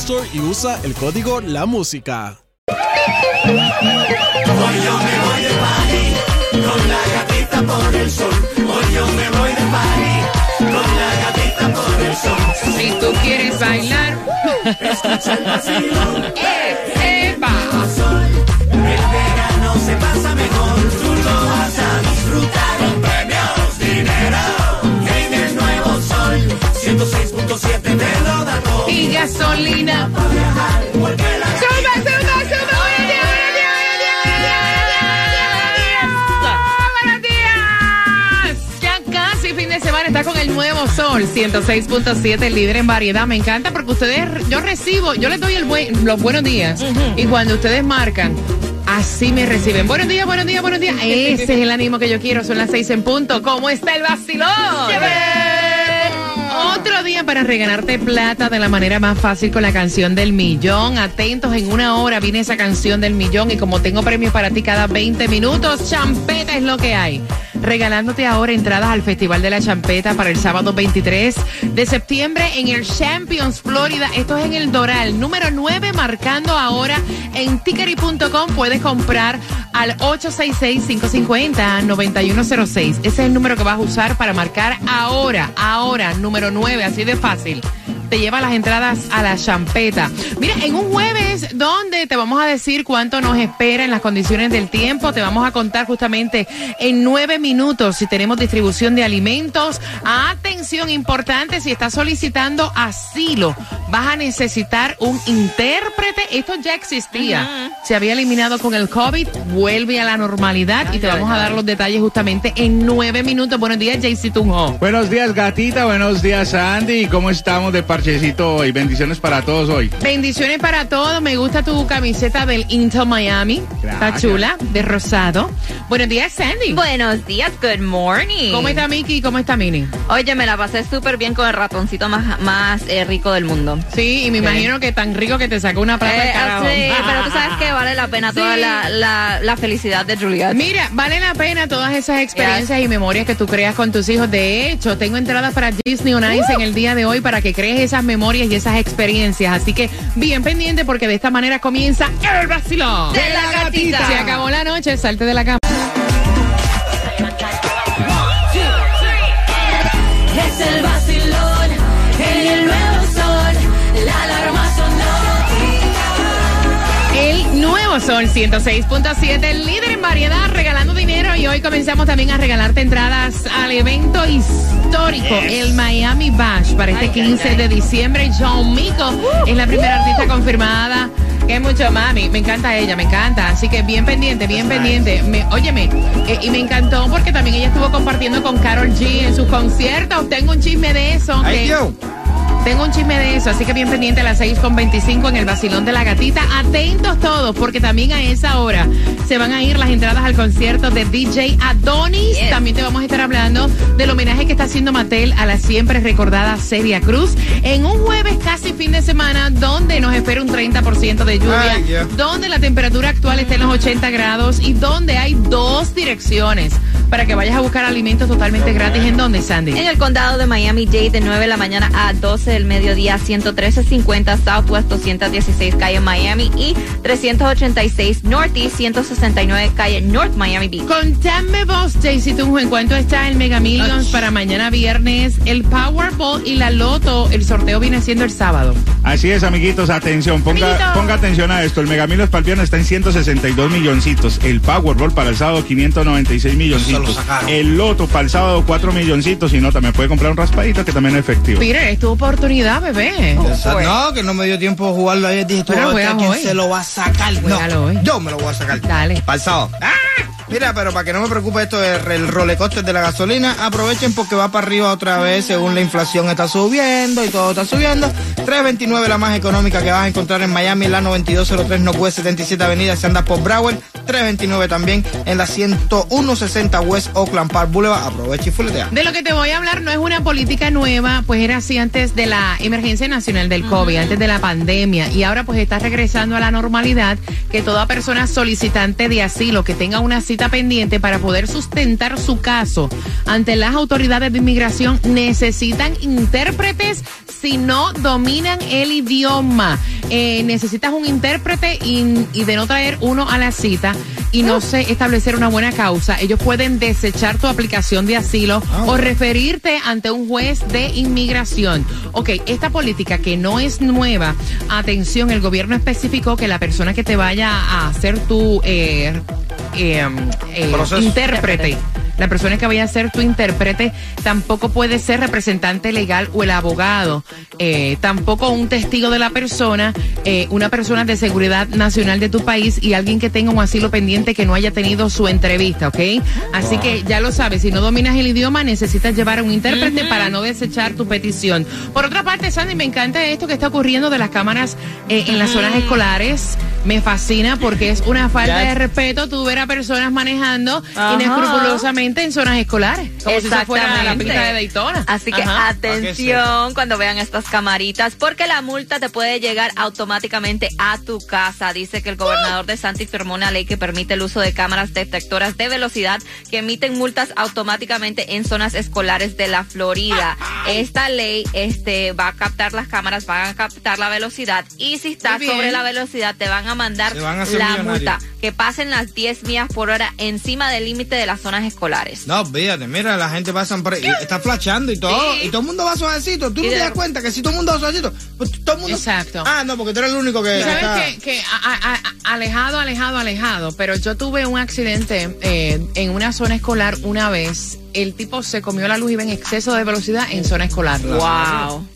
Store y usa el código La Música. Hoy yo me voy de party con la gatita por el sol. Hoy yo me voy de party con la gatita por el sol. Si tú quieres bailar, Escucha el vacilón. ¡eh, epa! Sol, el verano se pasa gasolina. Viajar, porque la ¡Sube, sube, sube! ¡Buenos días. Ya casi fin de semana está con el nuevo sol 106.7, el líder en variedad. Me encanta porque ustedes, yo recibo, yo les doy el buen, los buenos días y cuando ustedes marcan, así me reciben. Buenos días, buenos días, buenos días. Ese es el ánimo que yo quiero. Son las seis en punto. ¿Cómo está el vacilón? Otro día para regalarte plata de la manera más fácil con la canción del millón. Atentos, en una hora viene esa canción del millón y como tengo premios para ti cada 20 minutos, champeta es lo que hay. Regalándote ahora entradas al Festival de la Champeta para el sábado 23 de septiembre en el Champions Florida. Esto es en el Doral, número 9, marcando ahora en tickery.com. Puedes comprar al 866-550-9106. Ese es el número que vas a usar para marcar ahora, ahora, número 9, así de fácil. Te lleva las entradas a la champeta. Mira, en un jueves donde te vamos a decir cuánto nos espera en las condiciones del tiempo, te vamos a contar justamente en nueve minutos si tenemos distribución de alimentos. Atención importante, si estás solicitando asilo, vas a necesitar un intérprete. Esto ya existía. Se había eliminado con el COVID, vuelve a la normalidad y te vamos a dar los detalles justamente en nueve minutos. Buenos días, JC Tunjo. Buenos días, gatita. Buenos días, Andy. ¿Cómo estamos de parchecito hoy? Bendiciones para todos hoy. Bendiciones para todos. Me gusta tu camiseta del Intel Miami. Está Gracias. chula, de rosado. Buenos días, Sandy. Buenos días, good morning. ¿Cómo está Miki y cómo está Mini? Oye, me la pasé súper bien con el ratoncito más, más eh, rico del mundo. Sí, y me imagino que tan rico que te sacó una plata de Eh, carajo. sí, pero tú sabes que vale la pena toda la, la, la felicidad de Juliet. Mira, vale la pena todas esas experiencias y memorias que tú creas con tus hijos. De hecho, tengo entradas para Disney on Ice en el día de hoy para que crees esas memorias y esas experiencias. Así que bien pendiente porque de esta manera comienza el vacilón. De la gatita. Se acabó la noche, salte de la cama. Es el Sol 106.7, el líder en variedad, regalando dinero. Y hoy comenzamos también a regalarte entradas al evento histórico, el Miami Bash, para este 15 de diciembre. John Mico es la primera artista confirmada. Que mucho mami, me encanta ella, me encanta. Así que bien pendiente, bien pendiente. Me, óyeme, eh, y me encantó porque también ella estuvo compartiendo con Carol G en sus conciertos. Tengo un chisme de eso. que- tengo un chisme de eso, así que bien pendiente a las 6 con 25 en el Basilón de la Gatita. Atentos todos, porque también a esa hora se van a ir las entradas al concierto de DJ Adonis. Yes. También te vamos a estar hablando del homenaje que está haciendo Mattel a la siempre recordada Celia Cruz en un jueves casi fin de semana donde nos espera un 30% de lluvia, Ay, yeah. donde la temperatura actual está en los 80 grados y donde hay dos direcciones para que vayas a buscar alimentos totalmente gratis. ¿En dónde, Sandy? En el condado de Miami-Dade de 9 de la mañana a 12 del mediodía, 11350 Southwest 216 calle Miami y 386 Northeast 169 calle North Miami Beach. Contame vos, Jaycee Tunjo, en cuánto está el Mega Millions para mañana viernes, el Powerball y la Loto. El sorteo viene siendo el sábado. Así es, amiguitos, atención, ponga, ponga atención a esto. El Megamilos para el viernes está en 162 milloncitos. El Powerball para el sábado 596 milloncitos. Sacaron. El Loto para el sábado 4 milloncitos. Y no, también puede comprar un raspadito que también es efectivo. Mira, es tu oportunidad, bebé. Esa- No, que no me dio tiempo de jugarlo ayer. Dije, tú Pero vas a quién hoy. se lo va a sacar. No, hoy. yo me lo voy a sacar. Dale. Para el sábado. ¡Ah! Mira, pero para que no me preocupe esto del el rolecoster de la gasolina, aprovechen porque va para arriba otra vez según la inflación está subiendo y todo está subiendo. 329 la más económica que vas a encontrar en Miami, la 9203 Northwest 77 Avenida si andas por Broward. 329 también en la 10160 West Oakland Park Boulevard. Aprovecha y fuletea. De lo que te voy a hablar no es una política nueva, pues era así antes de la emergencia nacional del COVID, antes de la pandemia, y ahora pues está regresando a la normalidad que toda persona solicitante de asilo que tenga una cita pendiente para poder sustentar su caso ante las autoridades de inmigración necesitan intérpretes si no dominan el idioma. Eh, necesitas un intérprete y, y de no traer uno a la cita y no sé establecer una buena causa, ellos pueden desechar tu aplicación de asilo o referirte ante un juez de inmigración. Ok, esta política que no es nueva, atención, el gobierno especificó que la persona que te vaya a hacer tu eh, eh, eh, intérprete. La persona que vaya a ser tu intérprete tampoco puede ser representante legal o el abogado, eh, tampoco un testigo de la persona, eh, una persona de seguridad nacional de tu país y alguien que tenga un asilo pendiente que no haya tenido su entrevista, ¿ok? Así que ya lo sabes, si no dominas el idioma necesitas llevar a un intérprete para no desechar tu petición. Por otra parte, Sandy, me encanta esto que está ocurriendo de las cámaras eh, en las zonas escolares. Me fascina porque es una falta de respeto tú ver a personas manejando Ajá. inescrupulosamente en zonas escolares, como si fuera la Exactamente. pista de Daytona. Así que Ajá. atención cuando vean estas camaritas, porque la multa te puede llegar automáticamente a tu casa. Dice que el gobernador de Santi firmó una ley que permite el uso de cámaras detectoras de velocidad que emiten multas automáticamente en zonas escolares de la Florida. Esta ley este, va a captar las cámaras, van a captar la velocidad y si estás sobre la velocidad te van a mandar van a la multa que pasen las 10 millas por hora encima del límite de las zonas escolares. No, fíjate, mira, la gente pasa por ahí, está flashando y todo, Sí. y todo el mundo va suavecito. Tú Y no te das cuenta que si todo el mundo va suavecito, pues todo el mundo. Exacto. Ah, no, porque tú eres el único que. está- ¿Sabes que, que a- a- a- alejado, alejado, alejado? Pero yo tuve un accidente eh, en una zona escolar una vez. El tipo se comió la luz y iba en exceso de velocidad en zona escolar. Wow.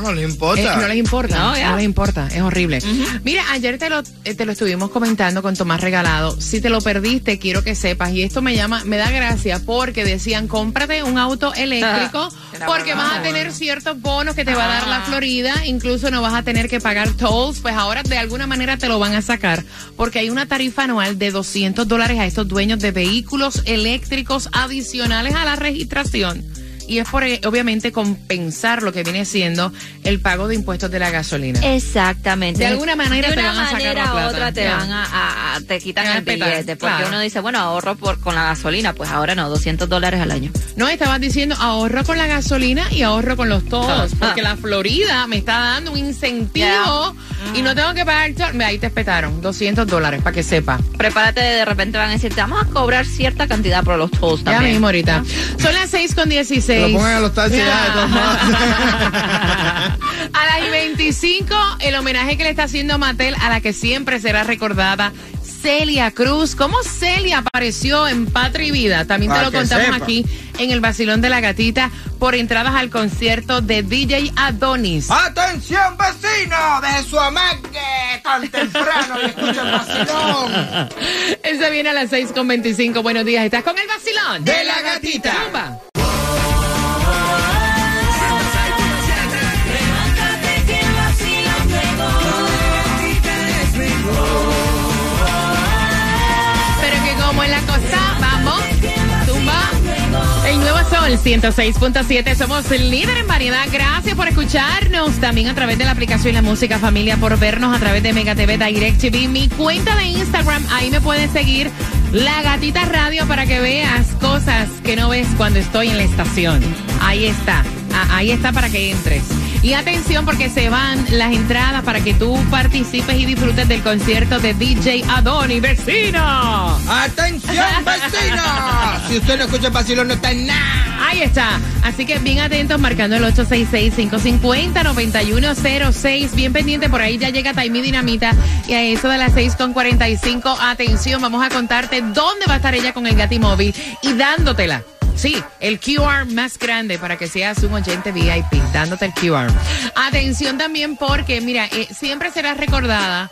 No les importa. Eh, no les importa, No, les importa, es horrible. Mira, ayer te lo, eh, te lo estuvimos comentando con Tomás Regalado. Si te lo perdiste, quiero que sepas, y esto me llama, me da gracia, porque decían, cómprate un auto eléctrico, porque vas a tener ciertos bonos que te va a dar la Ah. Florida, incluso no vas a tener que pagar tolls, pues ahora de alguna manera te lo van a sacar, porque hay una tarifa anual de 200 dólares a estos dueños de vehículos eléctricos adicionales a la registración y es por eh, obviamente compensar lo que viene siendo el pago de impuestos de la gasolina. Exactamente. De alguna manera de te van a sacar la plata. otra te van a, a- te quitan Te el petar, billete porque claro. uno dice bueno ahorro por con la gasolina pues ahora no 200 dólares al año. No, estabas diciendo ahorro con la gasolina y ahorro con los Ah. porque la Florida me está dando un incentivo y no tengo que pagar Ahí te espetaron 200 dólares para que sepa. Prepárate de repente van a decir te vamos a cobrar cierta cantidad por los Ya también. mismo ahorita. Son las 6 con 16. Que lo pongan a los taxis ya, a las y 25, el homenaje que le está haciendo Mattel a la que siempre será recordada. Celia Cruz, ¿cómo Celia apareció en Patria y Vida? También te Pa' lo contamos sepa. aquí en el Basilón de la Gatita por entradas al concierto de DJ Adonis. ¡Atención, vecino! De su amague tan temprano y escucha el vacilón. Ese viene a las 6 con 25. Buenos días, ¿estás con el Basilón? De la Gatita. Zumba. Como es la cosa, vamos, tumba. El nuevo sol 106.7, somos el líder en variedad. Gracias por escucharnos también a través de la aplicación La Música Familia, por vernos a través de Mega TV Direct TV. Mi cuenta de Instagram, ahí me pueden seguir La Gatita Radio para que veas cosas que no ves cuando estoy en la estación. Ahí está. Ah, ahí está para que entres. Y atención porque se van las entradas para que tú participes y disfrutes del concierto de DJ Adoni, vecino. ¡Atención, vecina! si usted no escucha el vacilón, no está en nada. Ahí está. Así que bien atentos marcando el 866-550-9106. Bien pendiente, por ahí ya llega Taimi Dinamita. Y a eso de las 6.45, atención, vamos a contarte dónde va a estar ella con el Gatimóvil y dándotela. Sí, el QR más grande para que seas un oyente VIP, dándote el QR. Atención también porque, mira, eh, siempre será recordada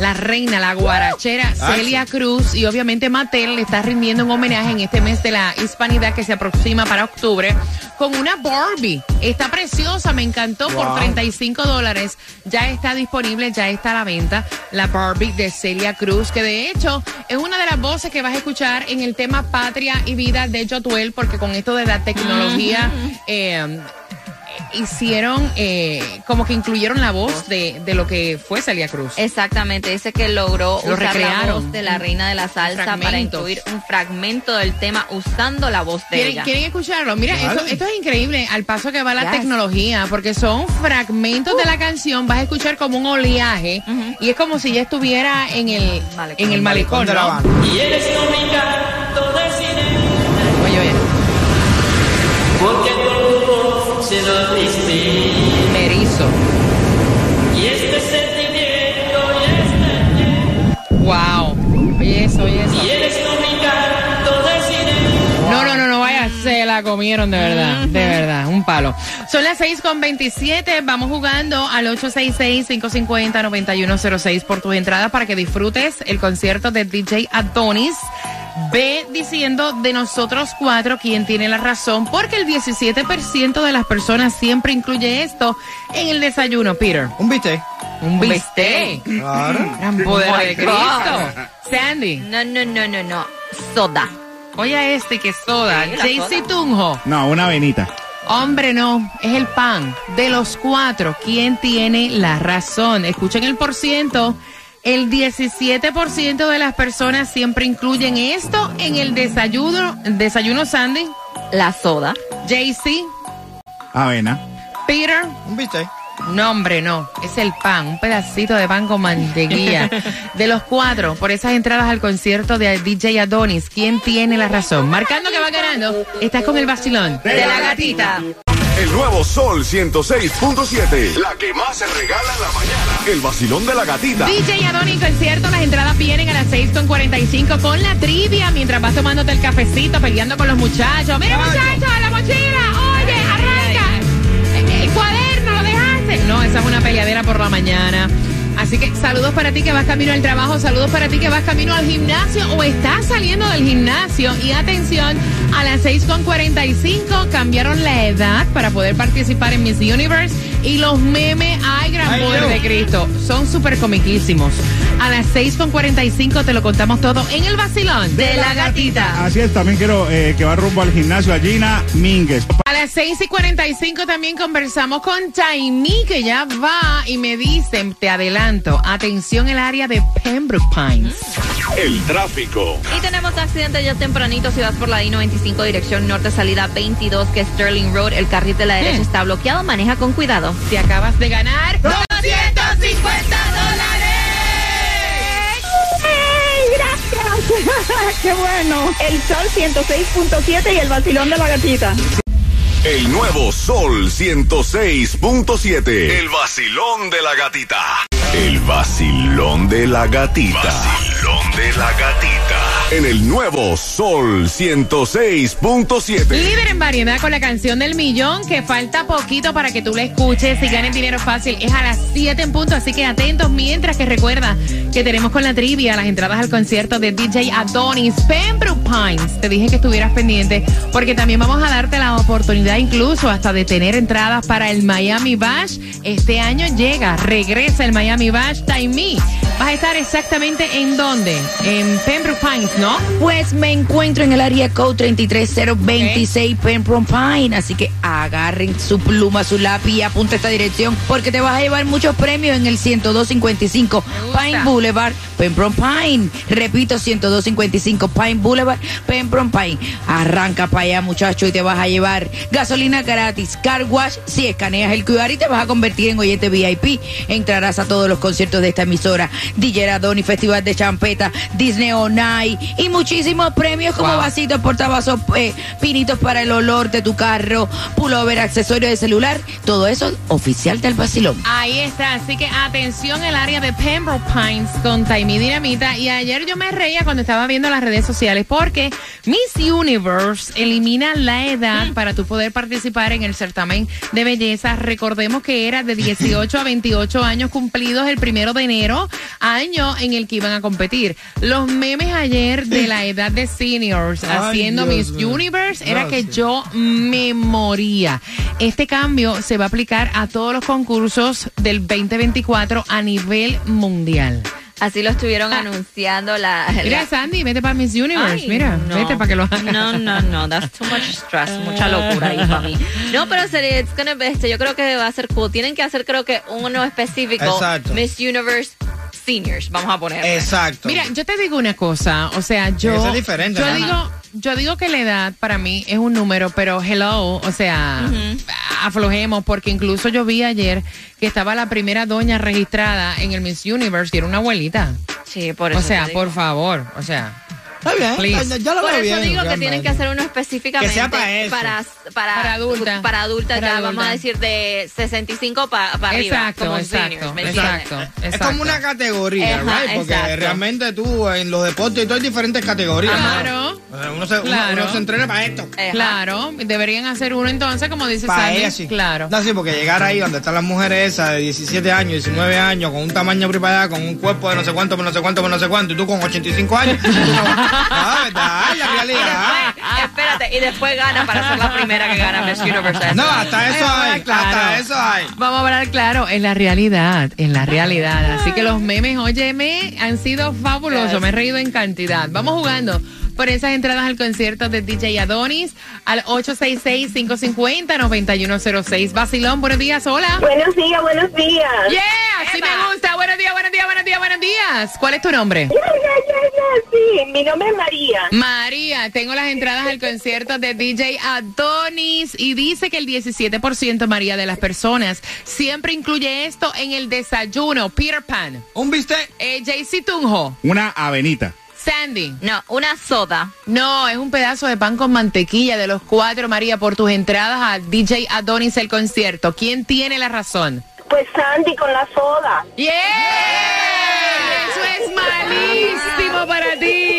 la reina, la guarachera Celia Cruz y obviamente Mattel le está rindiendo un homenaje en este mes de la hispanidad que se aproxima para octubre con una Barbie. Está preciosa, me encantó por 35 dólares. Ya está disponible, ya está a la venta la Barbie de Celia Cruz, que de hecho es una de las voces que vas a escuchar en el tema Patria y Vida de Jotuel, porque con esto de la tecnología... eh, hicieron eh, como que incluyeron la voz de, de lo que fue Celia Cruz. Exactamente, dice que logró Lo usar la recrearon. voz de la reina de la salsa para incluir un fragmento del tema usando la voz de ¿Quieren, ella. quieren escucharlo? Mira, esto, esto es increíble al paso que va la Yes. tecnología, porque son fragmentos de la canción, vas a escuchar como un oleaje y es como si ya estuviera en el Malecón. en el malecón, de la banda. Y eres mi canto de la comieron de verdad, de verdad, un palo. Son las 6 con 27, vamos jugando al 866-550-9106 por tus entradas para que disfrutes el concierto de DJ Adonis. Ve diciendo de nosotros cuatro quién tiene la razón, porque el 17% de las personas siempre incluye esto en el desayuno, Peter. ¿Un bistec? Un bistec. Claro. Gran poder Oh my de. Cristo. Sandy, No, no, no, no, no. Soda. Oye a este que es soda. Sí, la JC soda. Tunjo. No, una venita. Hombre, no, es el pan. De los cuatro, ¿quién tiene la razón? Escuchen el por ciento. El 17% de las personas siempre incluyen esto en el desayuno, desayuno Sandy, La soda. JC, Avena. Peter. ¿Un bistec? No, hombre, no. Es el pan, un pedacito de pan con mantequilla. De los cuatro, por esas entradas al concierto de DJ Adonis, ¿quién tiene la razón? Marcando que va ganando, estás con el vacilón De la gatita. El nuevo Sol 106.7. La que más se regala en la mañana. El vacilón de la gatita. DJ Adonis concierto, las entradas vienen a las 6.45 con la trivia mientras vas tomándote el cafecito, peleando con los muchachos. Mira muchachos, la mochila, oye, arranca. El, el cuaderno, lo dejaste. No, esa es una peleadera por la mañana. Así que saludos para ti que vas camino al trabajo, saludos para ti que vas camino al gimnasio o estás saliendo del gimnasio. Y atención, a las 6.45 cambiaron la edad para poder participar en Miss Universe y los memes, ay, gran poder de Cristo, son súper comiquísimos. A las 6.45 te lo contamos todo en el vacilón. De la gatita. Así es, también quiero eh, que va rumbo al gimnasio a Gina Mínguez. A las 6 y 45 también conversamos con Taimi, que ya va y me dicen, te adelanto, atención el área de Pembroke Pines. El tráfico. Y tenemos accidente ya tempranito si vas por la I-95 dirección norte salida 22 que es Sterling Road. El carril de la derecha Eh. está bloqueado. Maneja con cuidado. Te acabas de ganar 250 dólares. ¡Qué bueno! El Sol 106.7 y el vacilón de la gatita. El nuevo Sol 106.7. El vacilón de la gatita. El vacilón de la gatita. Vacilón de la gatita. En el nuevo Sol 106.7. Líder en variedad con la canción del millón, que falta poquito para que tú la escuches y ganes dinero fácil. Es a las 7 en punto, así que atentos. Mientras que recuerda que tenemos con la trivia las entradas al concierto de DJ Adonis Pembroke Pines. Te dije que estuvieras pendiente porque también vamos a darte la oportunidad incluso hasta de tener entradas para el Miami Bash. Este año llega, regresa el Miami Bash Time Me. Vas a estar exactamente en dónde? En Pembroke Pines, ¿no? Pues me encuentro en el área code 33026 Pembroke Pine, así que agarren su pluma, su lápiz y apunta esta dirección porque te vas a llevar muchos premios en el 10255 Pine Boulevard, Pembroke Pine. Repito, 10255 Pine Boulevard, Pembroke Pine. Arranca para allá, muchacho, y te vas a llevar gasolina gratis, car wash, si escaneas el QR y te vas a convertir en oyente VIP. Entrarás a todos los conciertos de esta emisora, DJ Adoni, Festival de Champeta, Disney On Ice y muchísimos premios como vasitos, portavasos, eh, pinitos para el olor de tu carro, pullover, accesorios de celular, todo eso oficial del vacilón. Ahí está, así que atención el área de Pembroke Pines con Taimi Dinamita. Y ayer yo me reía cuando estaba viendo las redes sociales porque Miss Universe elimina la edad para tú poder participar en el certamen de belleza. Recordemos que era de 18 a 28 años cumplidos el primero de enero, año en el que iban a competir. Los memes ayer de la edad de seniors Ay, haciendo Dios Miss. Universe era que yo me moría. Este cambio se va a aplicar a todos los concursos del 2024 a nivel mundial. Así lo estuvieron anunciando la... Mira, Sandy, vete para Miss Universe. Ay, mira, no. vete para que lo hagas. No, no, no, that's too much stress, mucha locura ahí para mí. No, pero sería, it's gonna be, este, yo creo que va a ser cool. Tienen que hacer, creo que uno específico. Exacto. Miss Universe Seniors, vamos a poner. Exacto. Mira, yo te digo una cosa, o sea, yo, Eso es diferente, yo digo, yo digo que la edad para mí es un número, pero hello, o sea, aflojemos, porque incluso yo vi ayer que estaba la primera doña registrada en el Miss Universe y era una abuelita. Sí, por eso. O sea, por favor, o sea. Está bien. Please. ya lo Por veo eso bien, digo que realmente. tienen que hacer uno específicamente Que sea para eso. para, para, Para adulta. para adultas, Para ya adulta. vamos a decir de 65 para arriba. Exacto, como exacto, seniors, ¿me entiendes? exacto, Es exacto. como una categoría, Ajá, right? Porque exacto. realmente tú en los deportes y todo hay diferentes categorías. ¿no? Claro. Sea, Uno se, uno- Claro. uno se entrena para esto. Ajá. Claro, deberían hacer uno entonces, como dice Para Sandy. ella sí. Claro. No, sí, porque llegar ahí donde están las mujeres esas de 17 años, 19 años, con un tamaño preparado, con un cuerpo de no sé cuánto, por no sé cuánto, por no sé cuánto, y tú con 85 años. tú no- no, verdad, es la Y realidad. después, espérate, y después gana para ser la primera que gana Miss Universe. No, hasta eso Ay, hay, claro. hasta eso hay. Vamos a hablar claro, en la realidad, en la realidad. Así que los memes, óyeme, han sido fabulosos. Yes. Me he reído en cantidad. Vamos jugando por esas entradas al concierto de DJ Adonis al 866-550-9106. Basilón, buenos días, hola. Buenos días, buenos días. Yeah, así me gusta. Buenos días, buenos días, buenos días, buenos días. ¿Cuál es tu nombre? Ya, ya, ya, ya, sí. Mi nombre es María. María, tengo las entradas al concierto de DJ Adonis y dice que el 17% María de las personas siempre incluye esto en el desayuno. Peter Pan, Un bistec. eh, JC Tunjo, Una avenita. Sandy. No, una soda. No, es un pedazo de pan con mantequilla de los cuatro, María, por tus entradas a DJ Adonis el concierto. ¿Quién tiene la razón? Pues Sandy con la soda. ¡Yeah! Eso es malísimo para ti,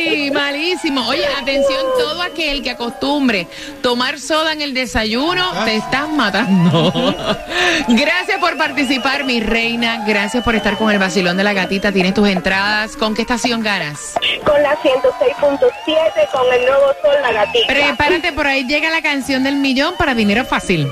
malísimo. Oye, atención, todo aquel que acostumbre tomar soda en el desayuno, te estás matando. Gracias por participar, mi reina. Gracias por estar con el vacilón de la gatita. Tienes tus entradas. ¿Con qué estación ganas? Con la 106.7 con el nuevo sol, la gatita. Prepárate, por ahí llega la canción del millón para dinero fácil.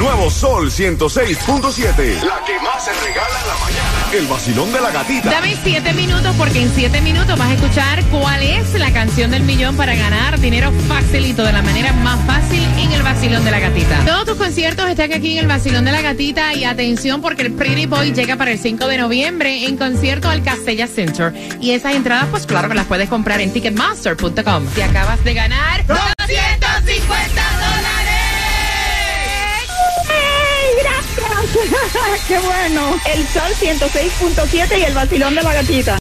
106.7. El nuevo Sol 106.7. La que más se regala en la mañana. El vacilón de la gatita. Dame siete minutos porque en siete minutos vas a escuchar cuál es la canción del millón para ganar dinero facilito de la manera más fácil en el vacilón de la gatita. Todos tus conciertos están aquí en el vacilón de la gatita y atención porque el Pretty Boy llega para el 5 de noviembre en concierto al Castella Center y esas entradas pues claro que las puedes comprar en ticketmaster.com. Si acabas de ganar 250 ¡Qué bueno! El sol 106.7 y el vacilón de la gatita.